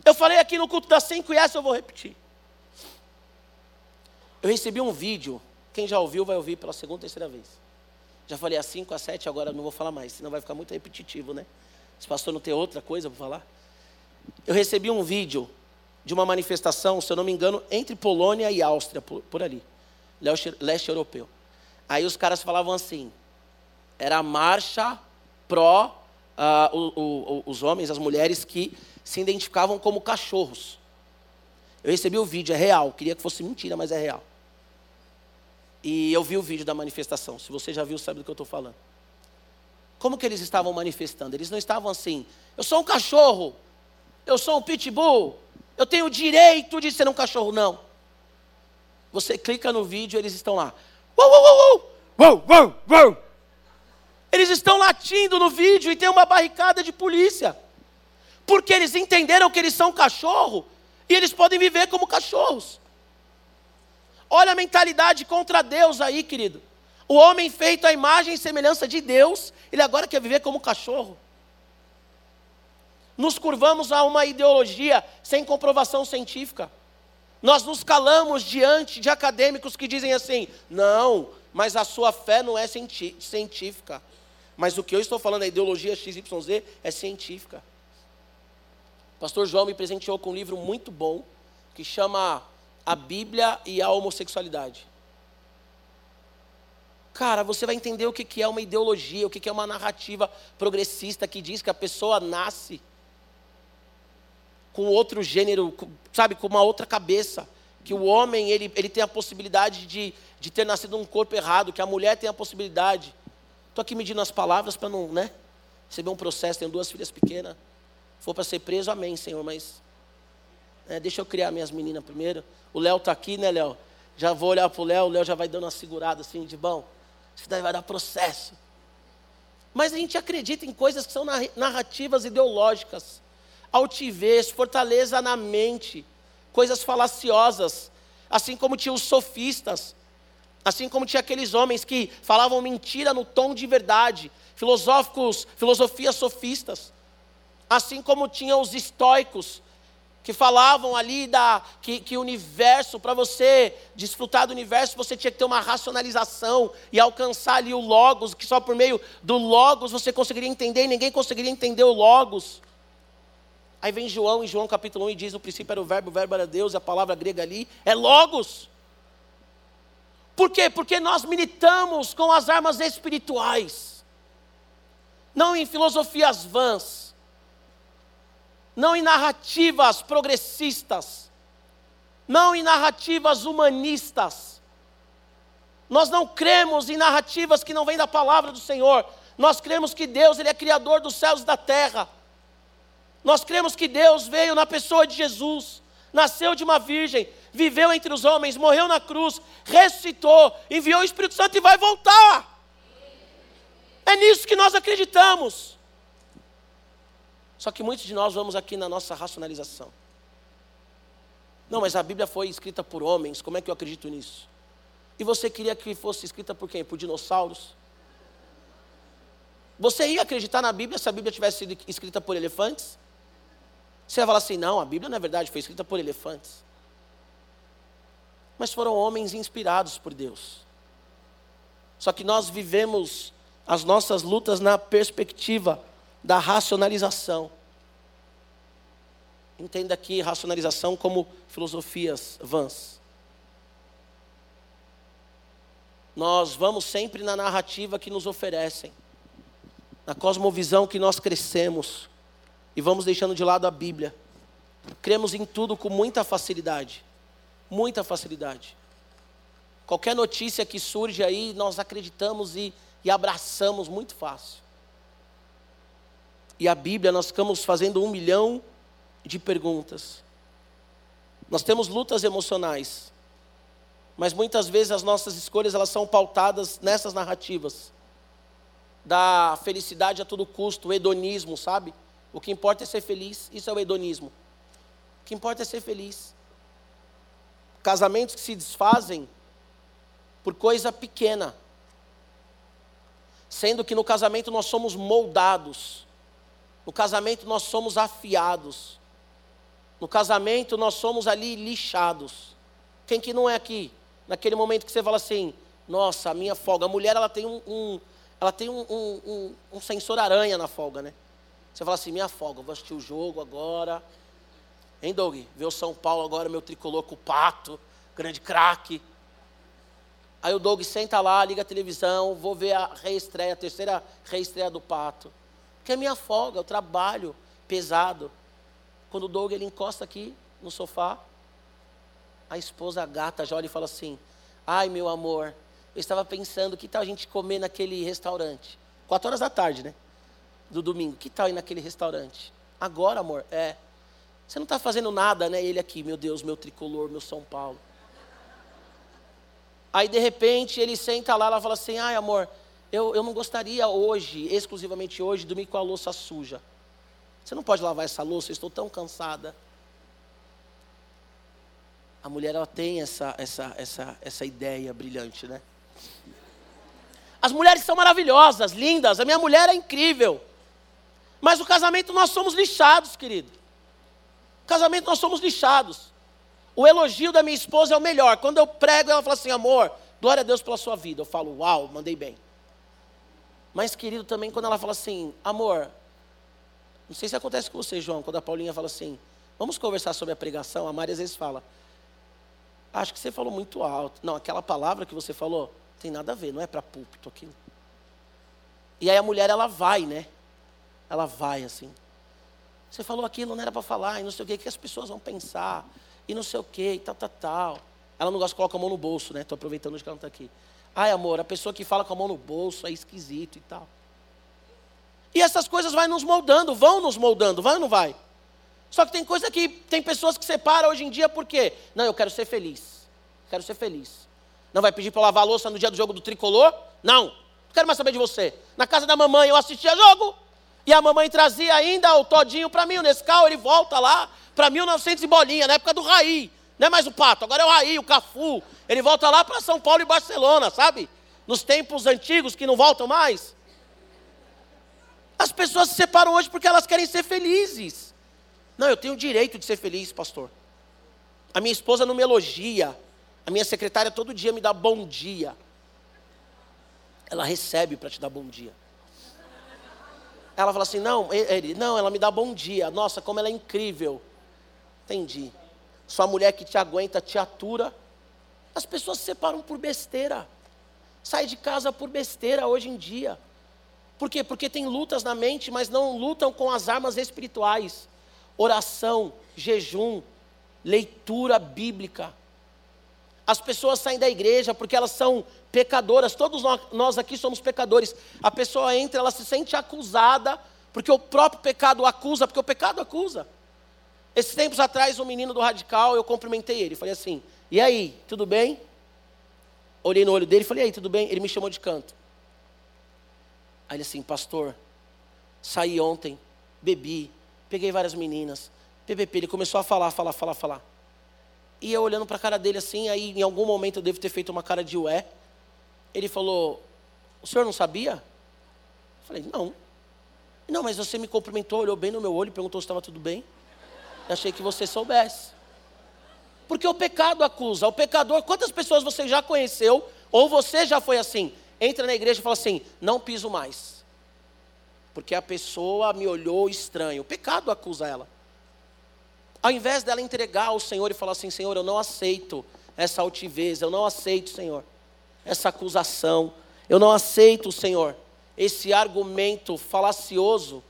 Eu falei aqui no culto das 5 e essa eu vou repetir. Eu recebi um vídeo, quem já ouviu vai ouvir pela segunda, terceira vez. Já falei a 5, a 7, agora não vou falar mais, senão vai ficar muito repetitivo, né? Se pastor não tem outra coisa para falar. Eu recebi um vídeo de uma manifestação, se eu não me engano, entre Polônia e Áustria, por, por ali, leste europeu. Aí os caras falavam assim: era a marcha pró uh, o, o, os homens, as mulheres que se identificavam como cachorros. Eu recebi o vídeo, é real. Queria que fosse mentira, mas é real. E eu vi o vídeo da manifestação. Se você já viu, sabe do que eu estou falando. Como que eles estavam manifestando? Eles não estavam assim: eu sou um cachorro, eu sou um pitbull, eu tenho o direito de ser um cachorro. Não. Você clica no vídeo, eles estão lá. Uou, uou, uou, uou, uou, uou. Eles estão latindo no vídeo e tem uma barricada de polícia. Porque eles entenderam que eles são cachorro e eles podem viver como cachorros. Olha a mentalidade contra Deus aí, querido. O homem feito à imagem e semelhança de Deus, ele agora quer viver como cachorro. Nos curvamos a uma ideologia sem comprovação científica. Nós nos calamos diante de acadêmicos que dizem assim: não, mas a sua fé não é científica. Mas o que eu estou falando, a ideologia XYZ, é científica. O pastor João me presenteou com um livro muito bom, que chama A Bíblia e a Homossexualidade. Cara, você vai entender o que é uma ideologia, o que é uma narrativa progressista que diz que a pessoa nasce com outro gênero, sabe, com uma outra cabeça. Que o homem ele, ele tem a possibilidade de, de ter nascido num corpo errado, que a mulher tem a possibilidade. Estou aqui medindo as palavras para não, né? Receber um processo, tenho duas filhas pequenas. For para ser preso, amém, Senhor, mas. É, deixa eu criar minhas meninas primeiro. O Léo está aqui, né, Léo? Já vou olhar para o Léo, o Léo já vai dando uma segurada assim de bom. Isso daí vai dar processo. Mas a gente acredita em coisas que são narrativas ideológicas altivez, fortaleza na mente, coisas falaciosas, assim como tinha os sofistas, assim como tinha aqueles homens que falavam mentira no tom de verdade, filosóficos, filosofias sofistas, assim como tinha os estoicos, que falavam ali da que, que o universo, para você desfrutar do universo, você tinha que ter uma racionalização e alcançar ali o logos, que só por meio do logos você conseguiria entender, e ninguém conseguiria entender o logos. Aí vem João, em João capítulo 1, e diz: no princípio era o verbo, o verbo era Deus, a palavra grega ali é logos. Por quê? Porque nós militamos com as armas espirituais, não em filosofias vãs, não em narrativas progressistas, não em narrativas humanistas. Nós não cremos em narrativas que não vêm da palavra do Senhor. Nós cremos que Deus ele é criador dos céus e da terra. Nós cremos que Deus veio na pessoa de Jesus, nasceu de uma virgem, viveu entre os homens, morreu na cruz, ressuscitou, enviou o Espírito Santo e vai voltar. É nisso que nós acreditamos. Só que muitos de nós vamos aqui na nossa racionalização. Não, mas a Bíblia foi escrita por homens, como é que eu acredito nisso? E você queria que fosse escrita por quem? Por dinossauros? Você ia acreditar na Bíblia se a Bíblia tivesse sido escrita por elefantes? Você vai falar assim: não, a Bíblia na verdade foi escrita por elefantes. mas foram homens inspirados por Deus. Só que nós vivemos as nossas lutas na perspectiva da racionalização. Entenda aqui racionalização como filosofias vãs. Nós vamos sempre na narrativa que nos oferecem, na cosmovisão que nós crescemos, e vamos deixando de lado a Bíblia. Cremos em tudo com muita facilidade, muita facilidade. Qualquer notícia que surge aí, nós acreditamos e, e abraçamos muito fácil. E a Bíblia, nós ficamos fazendo um milhão de perguntas. Nós temos lutas emocionais, mas muitas vezes as nossas escolhas elas são pautadas nessas narrativas da felicidade a todo custo, o hedonismo, sabe? O que importa é ser feliz, isso é o hedonismo. O que importa é ser feliz. Casamentos que se desfazem por coisa pequena, sendo que no casamento nós somos moldados, no casamento nós somos afiados, no casamento nós somos ali lixados. Quem que não é aqui? Naquele momento que você fala assim, nossa, a minha folga. A mulher ela tem um, um ela tem um, um, um, sensor aranha na folga, né? Você fala assim, minha folga, vou assistir o jogo agora. Hein, Doug? Ver o São Paulo agora, meu tricolor com o pato, grande craque. Aí o Doug senta lá, liga a televisão, vou ver a reestreia, a terceira reestreia do pato. Que é minha folga, eu trabalho pesado. Quando o Doug ele encosta aqui no sofá, a esposa a gata já olha e fala assim: Ai, meu amor, eu estava pensando, que tal a gente comer naquele restaurante? Quatro horas da tarde, né? Do domingo. Que tal ir naquele restaurante? Agora, amor, é. Você não está fazendo nada, né? Ele aqui, meu Deus, meu tricolor, meu São Paulo. Aí, de repente, ele senta lá, ela fala assim: Ai, amor, eu, eu não gostaria hoje, exclusivamente hoje, dormir com a louça suja. Você não pode lavar essa louça, eu estou tão cansada. A mulher ela tem essa, essa, essa, essa ideia brilhante, né? As mulheres são maravilhosas, lindas, a minha mulher é incrível. Mas o casamento nós somos lixados, querido. O casamento nós somos lixados. O elogio da minha esposa é o melhor. Quando eu prego, ela fala assim: amor, glória a Deus pela sua vida. Eu falo, uau, mandei bem. Mas, querido, também quando ela fala assim, amor, não sei se acontece com você, João, quando a Paulinha fala assim, vamos conversar sobre a pregação, a Maria às vezes fala, acho que você falou muito alto. Não, aquela palavra que você falou, tem nada a ver, não é para púlpito aquilo. E aí a mulher, ela vai, né? Ela vai assim. Você falou aquilo, não era para falar, e não sei o que, que as pessoas vão pensar, e não sei o que, e tal, tal, tal. Ela não gosta de colocar a mão no bolso, né? Estou aproveitando que ela não está aqui. Ai, amor, a pessoa que fala com a mão no bolso é esquisito e tal. E essas coisas vão nos moldando, vão nos moldando, vai ou não vai? Só que tem coisa que tem pessoas que separam hoje em dia por quê? Não, eu quero ser feliz. Quero ser feliz. Não vai pedir para lavar a louça no dia do jogo do tricolor? Não. Não quero mais saber de você. Na casa da mamãe eu assistia jogo. E a mamãe trazia ainda o todinho para mim, o Nescau, ele volta lá para 1900 e bolinha, na época do Raí. Não é mais o Pato, agora é o Raí, o Cafu. Ele volta lá para São Paulo e Barcelona, sabe? Nos tempos antigos que não voltam mais. As pessoas se separam hoje porque elas querem ser felizes. Não, eu tenho o direito de ser feliz, pastor. A minha esposa não me elogia. A minha secretária todo dia me dá bom dia. Ela recebe para te dar bom dia. Ela fala assim: não, ele, não, ela me dá bom dia. Nossa, como ela é incrível. Entendi. Sua mulher que te aguenta, te atura. As pessoas se separam por besteira. Sai de casa por besteira hoje em dia. Por quê? Porque tem lutas na mente, mas não lutam com as armas espirituais. Oração, jejum, leitura bíblica. As pessoas saem da igreja porque elas são pecadoras. Todos nós aqui somos pecadores. A pessoa entra, ela se sente acusada, porque o próprio pecado acusa, porque o pecado acusa. Esses tempos atrás, um menino do radical, eu cumprimentei ele. Falei assim: E aí, tudo bem? Olhei no olho dele e falei: E aí, tudo bem? Ele me chamou de canto. Aí ele assim, pastor, saí ontem, bebi, peguei várias meninas, PPP, ele começou a falar, falar, falar, falar. E eu olhando para a cara dele assim, aí em algum momento eu devo ter feito uma cara de ué. Ele falou, o senhor não sabia? Eu falei, não. Não, mas você me cumprimentou, olhou bem no meu olho perguntou se estava tudo bem. Eu achei que você soubesse. Porque o pecado acusa. O pecador, quantas pessoas você já conheceu, ou você já foi assim? Entra na igreja e fala assim: não piso mais. Porque a pessoa me olhou estranho. O pecado acusa ela. Ao invés dela entregar ao Senhor e falar assim: Senhor, eu não aceito essa altivez, eu não aceito, Senhor, essa acusação, eu não aceito, Senhor, esse argumento falacioso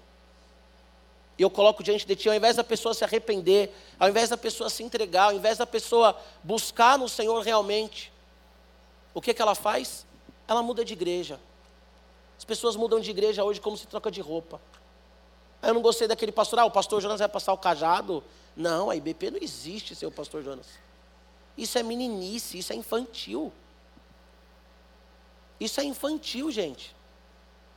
e eu coloco diante de ti, ao invés da pessoa se arrepender, ao invés da pessoa se entregar, ao invés da pessoa buscar no Senhor realmente, o que, que ela faz? Ela muda de igreja. As pessoas mudam de igreja hoje como se troca de roupa. Ah, eu não gostei daquele pastor, ah, o pastor Jonas vai passar o cajado. Não, a IBP não existe, seu pastor Jonas. Isso é meninice, isso é infantil. Isso é infantil, gente.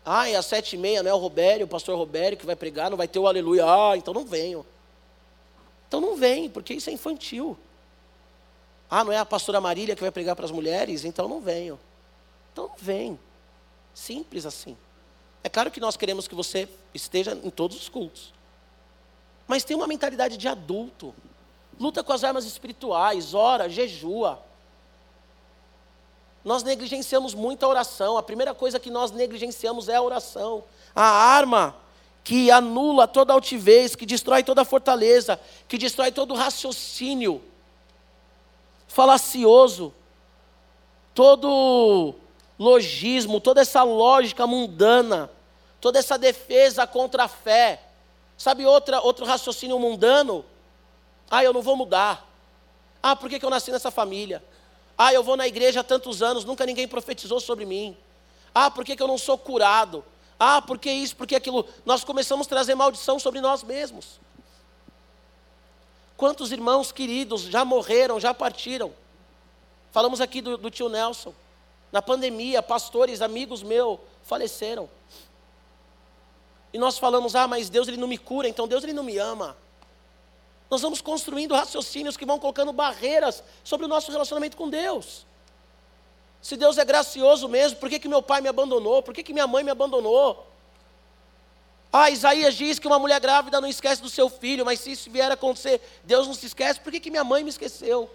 Ah, é às sete e meia, não é o Robério, o pastor Robério que vai pregar, não vai ter o aleluia. Ah, então não venho. Então não vem, porque isso é infantil. Ah, não é a pastora Marília que vai pregar para as mulheres? Então não venho. Então não vem. Simples assim. É claro que nós queremos que você esteja em todos os cultos. Mas tem uma mentalidade de adulto. Luta com as armas espirituais, ora, jejua. Nós negligenciamos muito a oração. A primeira coisa que nós negligenciamos é a oração. A arma que anula toda altivez, que destrói toda fortaleza, que destrói todo raciocínio falacioso, todo logismo, toda essa lógica mundana, toda essa defesa contra a fé. Sabe outra, outro raciocínio mundano? Ah, eu não vou mudar. Ah, por que, que eu nasci nessa família? Ah, eu vou na igreja há tantos anos, nunca ninguém profetizou sobre mim. Ah, por que, que eu não sou curado? Ah, por que isso, por que aquilo? Nós começamos a trazer maldição sobre nós mesmos. Quantos irmãos queridos já morreram, já partiram? Falamos aqui do, do tio Nelson. Na pandemia, pastores, amigos meus faleceram. E nós falamos, ah, mas Deus ele não me cura, então Deus ele não me ama. Nós vamos construindo raciocínios que vão colocando barreiras sobre o nosso relacionamento com Deus. Se Deus é gracioso mesmo, por que, que meu pai me abandonou? Por que, que minha mãe me abandonou? Ah, Isaías diz que uma mulher grávida não esquece do seu filho, mas se isso vier a acontecer, Deus não se esquece, por que, que minha mãe me esqueceu?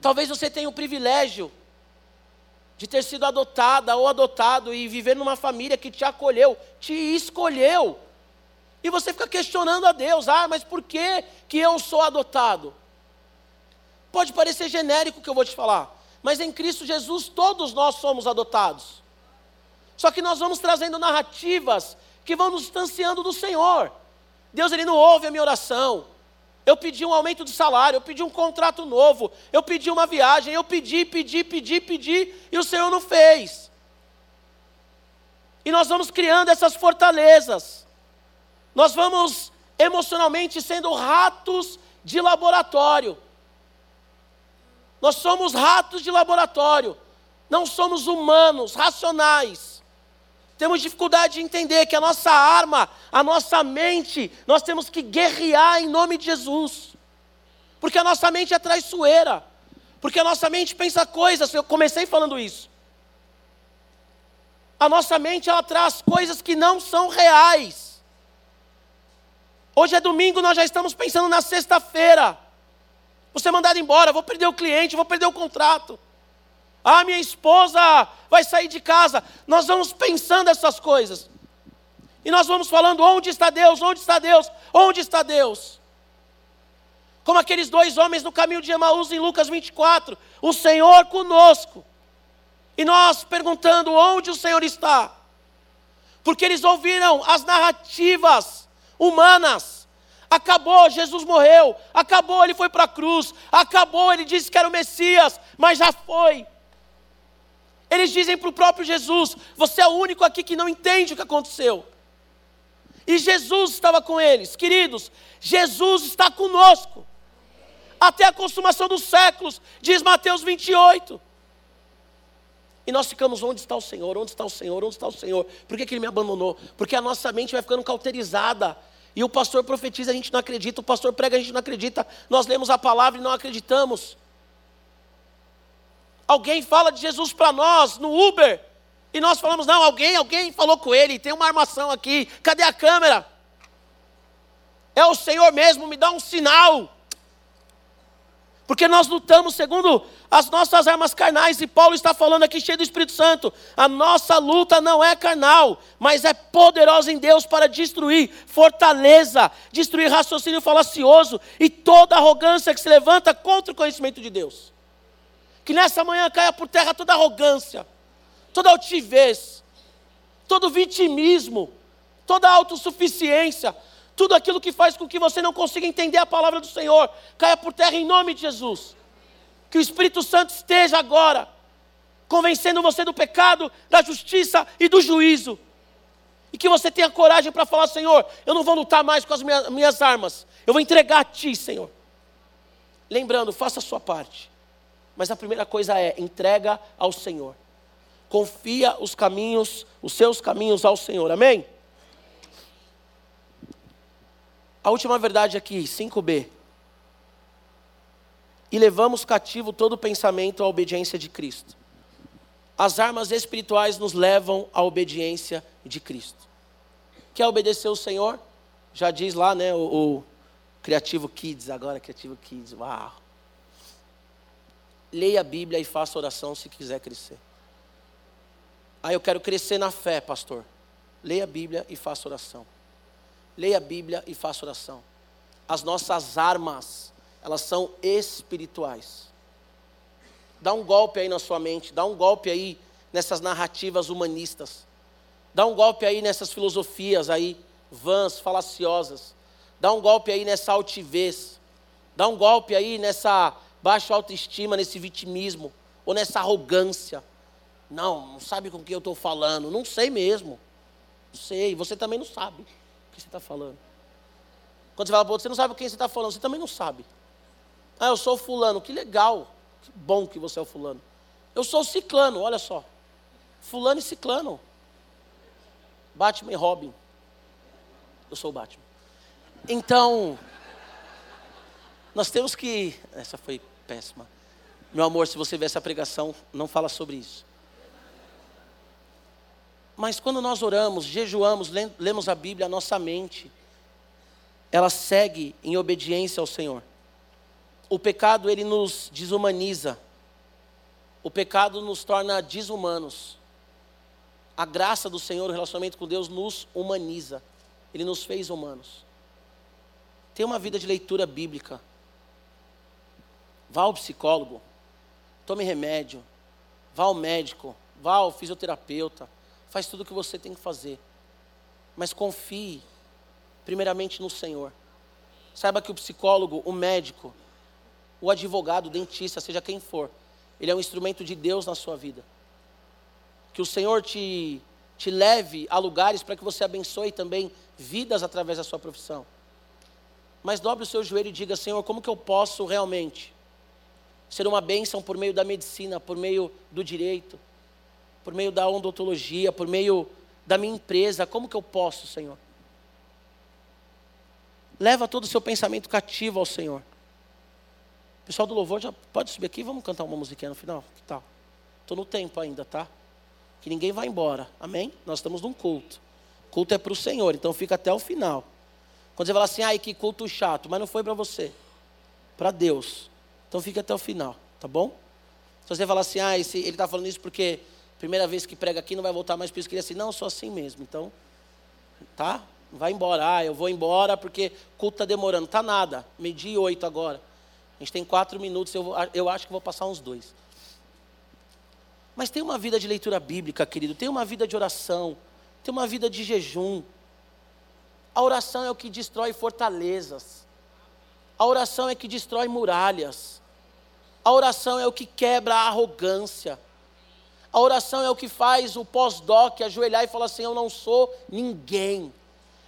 Talvez você tenha o privilégio de ter sido adotada ou adotado e viver numa família que te acolheu, te escolheu. E você fica questionando a Deus: ah, mas por que, que eu sou adotado? Pode parecer genérico o que eu vou te falar, mas em Cristo Jesus todos nós somos adotados. Só que nós vamos trazendo narrativas que vão nos distanciando do Senhor. Deus ele não ouve a minha oração. Eu pedi um aumento de salário, eu pedi um contrato novo, eu pedi uma viagem, eu pedi, pedi, pedi, pedi, e o Senhor não fez. E nós vamos criando essas fortalezas. Nós vamos emocionalmente sendo ratos de laboratório. Nós somos ratos de laboratório. Não somos humanos, racionais. Temos dificuldade de entender que a nossa arma, a nossa mente, nós temos que guerrear em nome de Jesus. Porque a nossa mente é traiçoeira. Porque a nossa mente pensa coisas, eu comecei falando isso. A nossa mente ela traz coisas que não são reais. Hoje é domingo, nós já estamos pensando na sexta-feira. Você mandado embora, vou perder o cliente, vou perder o contrato. Ah, minha esposa vai sair de casa. Nós vamos pensando essas coisas. E nós vamos falando: onde está Deus? Onde está Deus? Onde está Deus? Como aqueles dois homens no caminho de Emaús em Lucas 24: o Senhor conosco. E nós perguntando: onde o Senhor está? Porque eles ouviram as narrativas humanas. Acabou, Jesus morreu. Acabou, ele foi para a cruz. Acabou, ele disse que era o Messias, mas já foi. Eles dizem para o próprio Jesus: Você é o único aqui que não entende o que aconteceu. E Jesus estava com eles, queridos. Jesus está conosco até a consumação dos séculos, diz Mateus 28. E nós ficamos, onde está o Senhor? Onde está o Senhor? Onde está o Senhor? Por que, que Ele me abandonou? Porque a nossa mente vai ficando cauterizada e o pastor profetiza, a gente não acredita, o pastor prega, a gente não acredita, nós lemos a palavra e não acreditamos. Alguém fala de Jesus para nós no Uber, e nós falamos, não, alguém, alguém falou com ele, tem uma armação aqui, cadê a câmera? É o Senhor mesmo, me dá um sinal. Porque nós lutamos segundo as nossas armas carnais, e Paulo está falando aqui cheio do Espírito Santo. A nossa luta não é carnal, mas é poderosa em Deus para destruir fortaleza, destruir raciocínio falacioso e toda arrogância que se levanta contra o conhecimento de Deus. Que nessa manhã caia por terra toda arrogância, toda altivez, todo vitimismo, toda autossuficiência, tudo aquilo que faz com que você não consiga entender a palavra do Senhor, caia por terra em nome de Jesus. Que o Espírito Santo esteja agora convencendo você do pecado, da justiça e do juízo. E que você tenha coragem para falar: Senhor, eu não vou lutar mais com as minhas, minhas armas, eu vou entregar a Ti, Senhor. Lembrando, faça a sua parte. Mas a primeira coisa é: entrega ao Senhor. Confia os caminhos, os seus caminhos ao Senhor. Amém? A última verdade aqui, 5b. E levamos cativo todo pensamento à obediência de Cristo. As armas espirituais nos levam à obediência de Cristo. Quer obedecer o Senhor? Já diz lá, né, o, o Criativo Kids, agora Criativo Kids, uau. Leia a Bíblia e faça oração se quiser crescer. Ah, eu quero crescer na fé, pastor. Leia a Bíblia e faça oração leia a Bíblia e faça oração. As nossas armas, elas são espirituais. Dá um golpe aí na sua mente, dá um golpe aí nessas narrativas humanistas. Dá um golpe aí nessas filosofias aí vãs, falaciosas. Dá um golpe aí nessa altivez. Dá um golpe aí nessa baixa autoestima, nesse vitimismo ou nessa arrogância. Não, não sabe com quem eu estou falando. Não sei mesmo. Não sei, você também não sabe que você está falando. Quando você fala para outro, você não sabe quem você está falando, você também não sabe. Ah, eu sou o fulano, que legal, que bom que você é o fulano. Eu sou o ciclano, olha só. Fulano e ciclano. Batman e Robin. Eu sou o Batman. Então, nós temos que. Essa foi péssima. Meu amor, se você ver essa pregação, não fala sobre isso. Mas quando nós oramos, jejuamos, lemos a Bíblia, a nossa mente, ela segue em obediência ao Senhor. O pecado, ele nos desumaniza. O pecado nos torna desumanos. A graça do Senhor, o relacionamento com Deus, nos humaniza. Ele nos fez humanos. Tenha uma vida de leitura bíblica. Vá ao psicólogo. Tome remédio. Vá ao médico. Vá ao fisioterapeuta faz tudo o que você tem que fazer. Mas confie, primeiramente, no Senhor. Saiba que o psicólogo, o médico, o advogado, o dentista, seja quem for, ele é um instrumento de Deus na sua vida. Que o Senhor te, te leve a lugares para que você abençoe também vidas através da sua profissão. Mas dobre o seu joelho e diga: Senhor, como que eu posso realmente ser uma bênção por meio da medicina, por meio do direito? por meio da odontologia, por meio da minha empresa, como que eu posso, Senhor? Leva todo o seu pensamento cativo ao Senhor. pessoal do louvor já pode subir aqui, vamos cantar uma musiquinha no final? Que tal? Estou no tempo ainda, tá? Que ninguém vai embora, amém? Nós estamos num culto. Culto é para o Senhor, então fica até o final. Quando você fala assim, ai que culto chato, mas não foi para você, para Deus. Então fica até o final, tá bom? Se você falar assim, ah, esse, ele está falando isso porque primeira vez que prega aqui, não vai voltar mais para isso. Queria assim, não, sou assim mesmo. Então, tá? Vai embora. Ah, eu vou embora porque o culto está demorando. Tá nada. Medi oito agora. A gente tem quatro minutos, eu, eu acho que vou passar uns dois. Mas tem uma vida de leitura bíblica, querido. Tem uma vida de oração. Tem uma vida de jejum. A oração é o que destrói fortalezas. A oração é que destrói muralhas. A oração é o que quebra a arrogância. A oração é o que faz o pós-doc ajoelhar e falar assim: Eu não sou ninguém.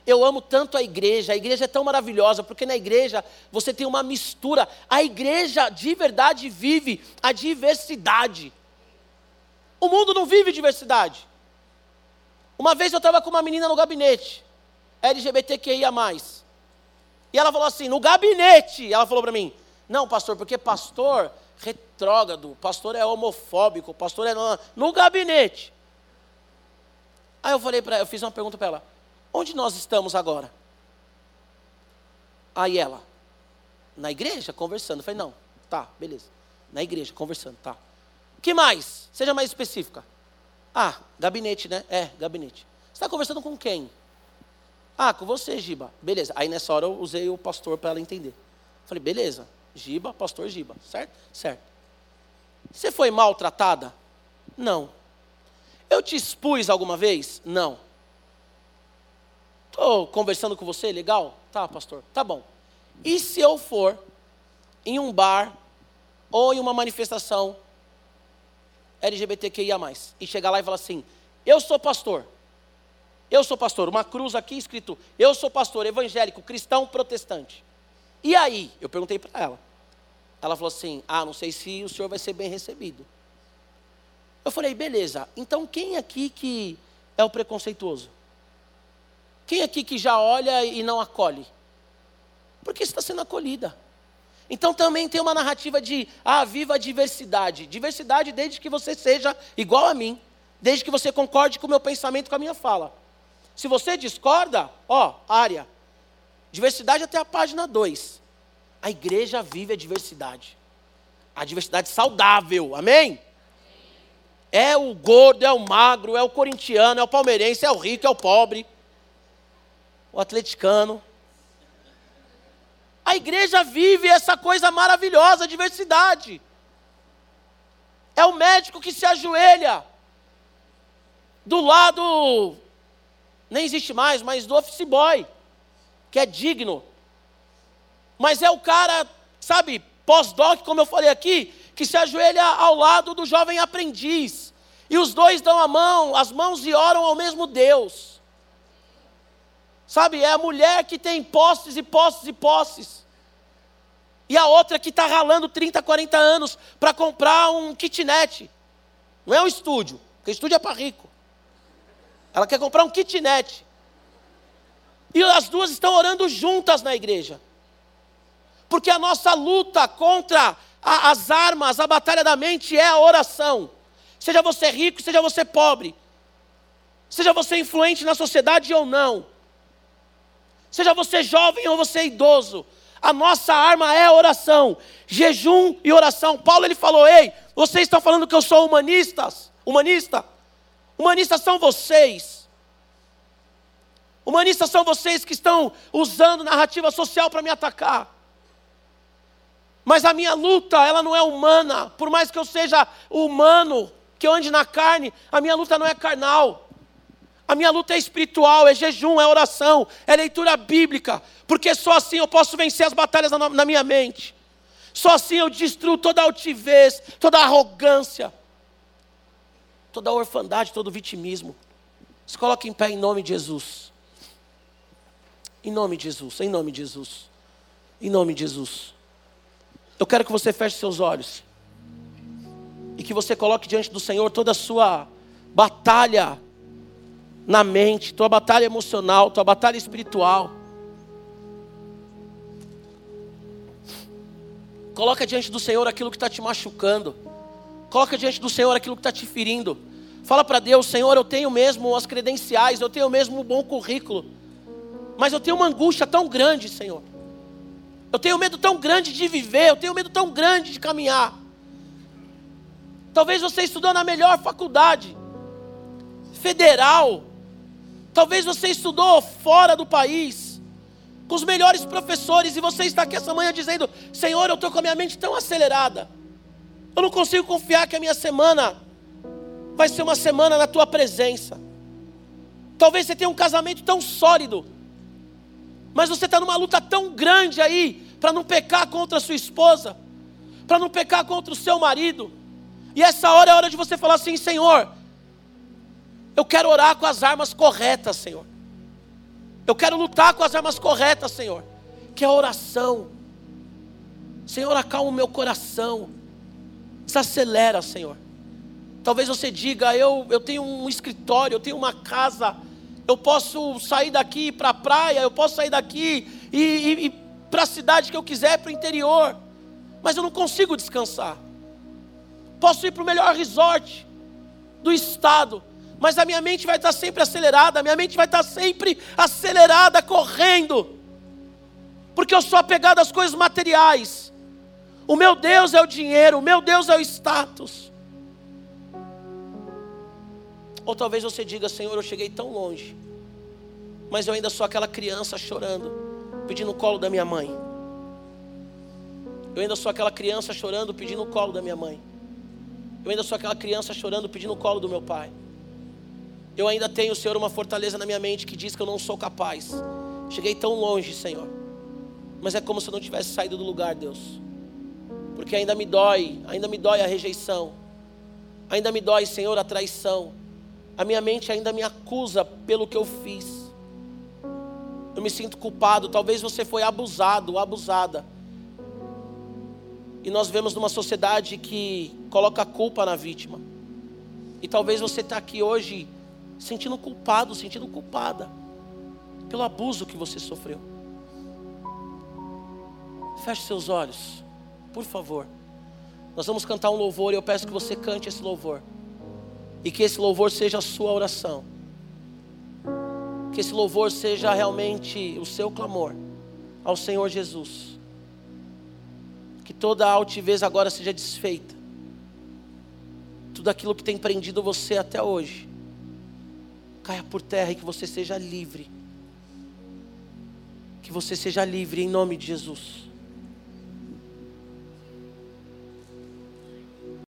Eu amo tanto a igreja, a igreja é tão maravilhosa, porque na igreja você tem uma mistura. A igreja de verdade vive a diversidade. O mundo não vive diversidade. Uma vez eu estava com uma menina no gabinete, LGBTQIA. E ela falou assim: no gabinete, ela falou para mim: Não, pastor, porque pastor retrógrado, o pastor é homofóbico, o pastor é no, gabinete. Aí eu falei para eu fiz uma pergunta para ela: onde nós estamos agora? Aí ela, na igreja, conversando. Eu falei, não, Tá, beleza. Na igreja, conversando, tá. que mais? Seja mais específica. Ah, gabinete, né? É, gabinete. Você está conversando com quem? Ah, com você, Giba. Beleza. Aí nessa hora eu usei o pastor para ela entender. Falei, beleza. Giba, pastor Giba. Certo? Certo. Você foi maltratada? Não. Eu te expus alguma vez? Não. Estou conversando com você, legal? Tá, pastor. Tá bom. E se eu for em um bar ou em uma manifestação LGBTQIA+, e chegar lá e falar assim, eu sou pastor, eu sou pastor, uma cruz aqui escrito, eu sou pastor evangélico, cristão, protestante. E aí? Eu perguntei para ela. Ela falou assim, ah, não sei se o senhor vai ser bem recebido. Eu falei, beleza, então quem aqui que é o preconceituoso? Quem aqui que já olha e não acolhe? Porque está sendo acolhida. Então também tem uma narrativa de, ah, viva a diversidade. Diversidade desde que você seja igual a mim, desde que você concorde com o meu pensamento, com a minha fala. Se você discorda, ó, área. Diversidade até a página 2. A igreja vive a diversidade. A diversidade saudável, amém? É o gordo, é o magro, é o corintiano, é o palmeirense, é o rico, é o pobre, o atleticano. A igreja vive essa coisa maravilhosa, diversidade. É o médico que se ajoelha do lado, nem existe mais, mas do office boy, que é digno. Mas é o cara, sabe, pós-doc, como eu falei aqui, que se ajoelha ao lado do jovem aprendiz. E os dois dão a mão, as mãos e oram ao mesmo Deus. Sabe, é a mulher que tem posses e posses e posses. E a outra que está ralando 30, 40 anos para comprar um kitnet. Não é um estúdio, porque estúdio é para rico. Ela quer comprar um kitnet. E as duas estão orando juntas na igreja. Porque a nossa luta contra a, as armas, a batalha da mente é a oração. Seja você rico, seja você pobre. Seja você influente na sociedade ou não. Seja você jovem ou você idoso, a nossa arma é a oração, jejum e oração. Paulo ele falou: "Ei, vocês estão falando que eu sou humanistas? Humanista? Humanistas são vocês. Humanistas são vocês que estão usando narrativa social para me atacar. Mas a minha luta, ela não é humana. Por mais que eu seja humano, que eu ande na carne, a minha luta não é carnal. A minha luta é espiritual, é jejum, é oração, é leitura bíblica, porque só assim eu posso vencer as batalhas na, minha mente. Só assim eu destruo toda altivez, toda arrogância, toda orfandade, todo vitimismo. Se coloque em pé em nome de Jesus. Em nome de Jesus, em nome de Jesus. Em nome de Jesus. Eu quero que você feche seus olhos. E que você coloque diante do Senhor toda a sua batalha na mente, tua batalha emocional, tua batalha espiritual. Coloca diante do Senhor aquilo que está te machucando. Coloca diante do Senhor aquilo que está te ferindo. Fala para Deus, Senhor, eu tenho mesmo as credenciais, eu tenho mesmo um bom currículo. Mas eu tenho uma angústia tão grande, Senhor. Eu tenho medo tão grande de viver, eu tenho medo tão grande de caminhar. Talvez você estudou na melhor faculdade, federal, Talvez você estudou fora do país, com os melhores professores, e você está aqui essa manhã dizendo: Senhor, eu estou com a minha mente tão acelerada, eu não consigo confiar que a minha semana vai ser uma semana na tua presença. Talvez você tenha um casamento tão sólido, mas você está numa luta tão grande aí para não pecar contra a sua esposa, para não pecar contra o seu marido. E essa hora é a hora de você falar assim: Senhor, eu quero orar com as armas corretas, Senhor. Eu quero lutar com as armas corretas, Senhor. Que é a oração. Senhor, acalma o meu coração. Desacelera, Senhor. Talvez você diga: eu, eu tenho um escritório, eu tenho uma casa. Eu posso sair daqui para a praia, eu posso sair daqui e, e, e para a cidade que eu quiser, para o interior. Mas eu não consigo descansar. Posso ir para o melhor resort do estado mas a minha mente vai estar sempre acelerada, a minha mente vai estar sempre acelerada, correndo, porque eu sou apegado às coisas materiais. O meu Deus é o dinheiro, o meu Deus é o status. Ou talvez você diga, Senhor, eu cheguei tão longe, mas eu ainda sou aquela criança chorando, pedindo o colo da minha mãe. Eu ainda sou aquela criança chorando, pedindo o colo da minha mãe. Eu ainda sou aquela criança chorando, pedindo o colo do meu pai. Eu ainda tenho, Senhor, uma fortaleza na minha mente que diz que eu não sou capaz. Cheguei tão longe, Senhor. Mas é como se eu não tivesse saído do lugar, Deus. Porque ainda me dói, ainda me dói a rejeição. Ainda me dói, Senhor, a traição. A minha mente ainda me acusa pelo que eu fiz. Eu me sinto culpado. Talvez você foi abusado, abusada. E nós vemos numa sociedade que coloca a culpa na vítima. E talvez você está aqui hoje sentindo culpado, sentindo culpada pelo abuso que você sofreu. Feche seus olhos, por favor. Nós vamos cantar um louvor e eu peço que você cante esse louvor. E que esse louvor seja a sua oração. Que esse louvor seja realmente o seu clamor ao Senhor Jesus. Que toda altivez agora seja desfeita. Tudo aquilo que tem prendido você até hoje caia por terra e que você seja livre. Que você seja livre em nome de Jesus.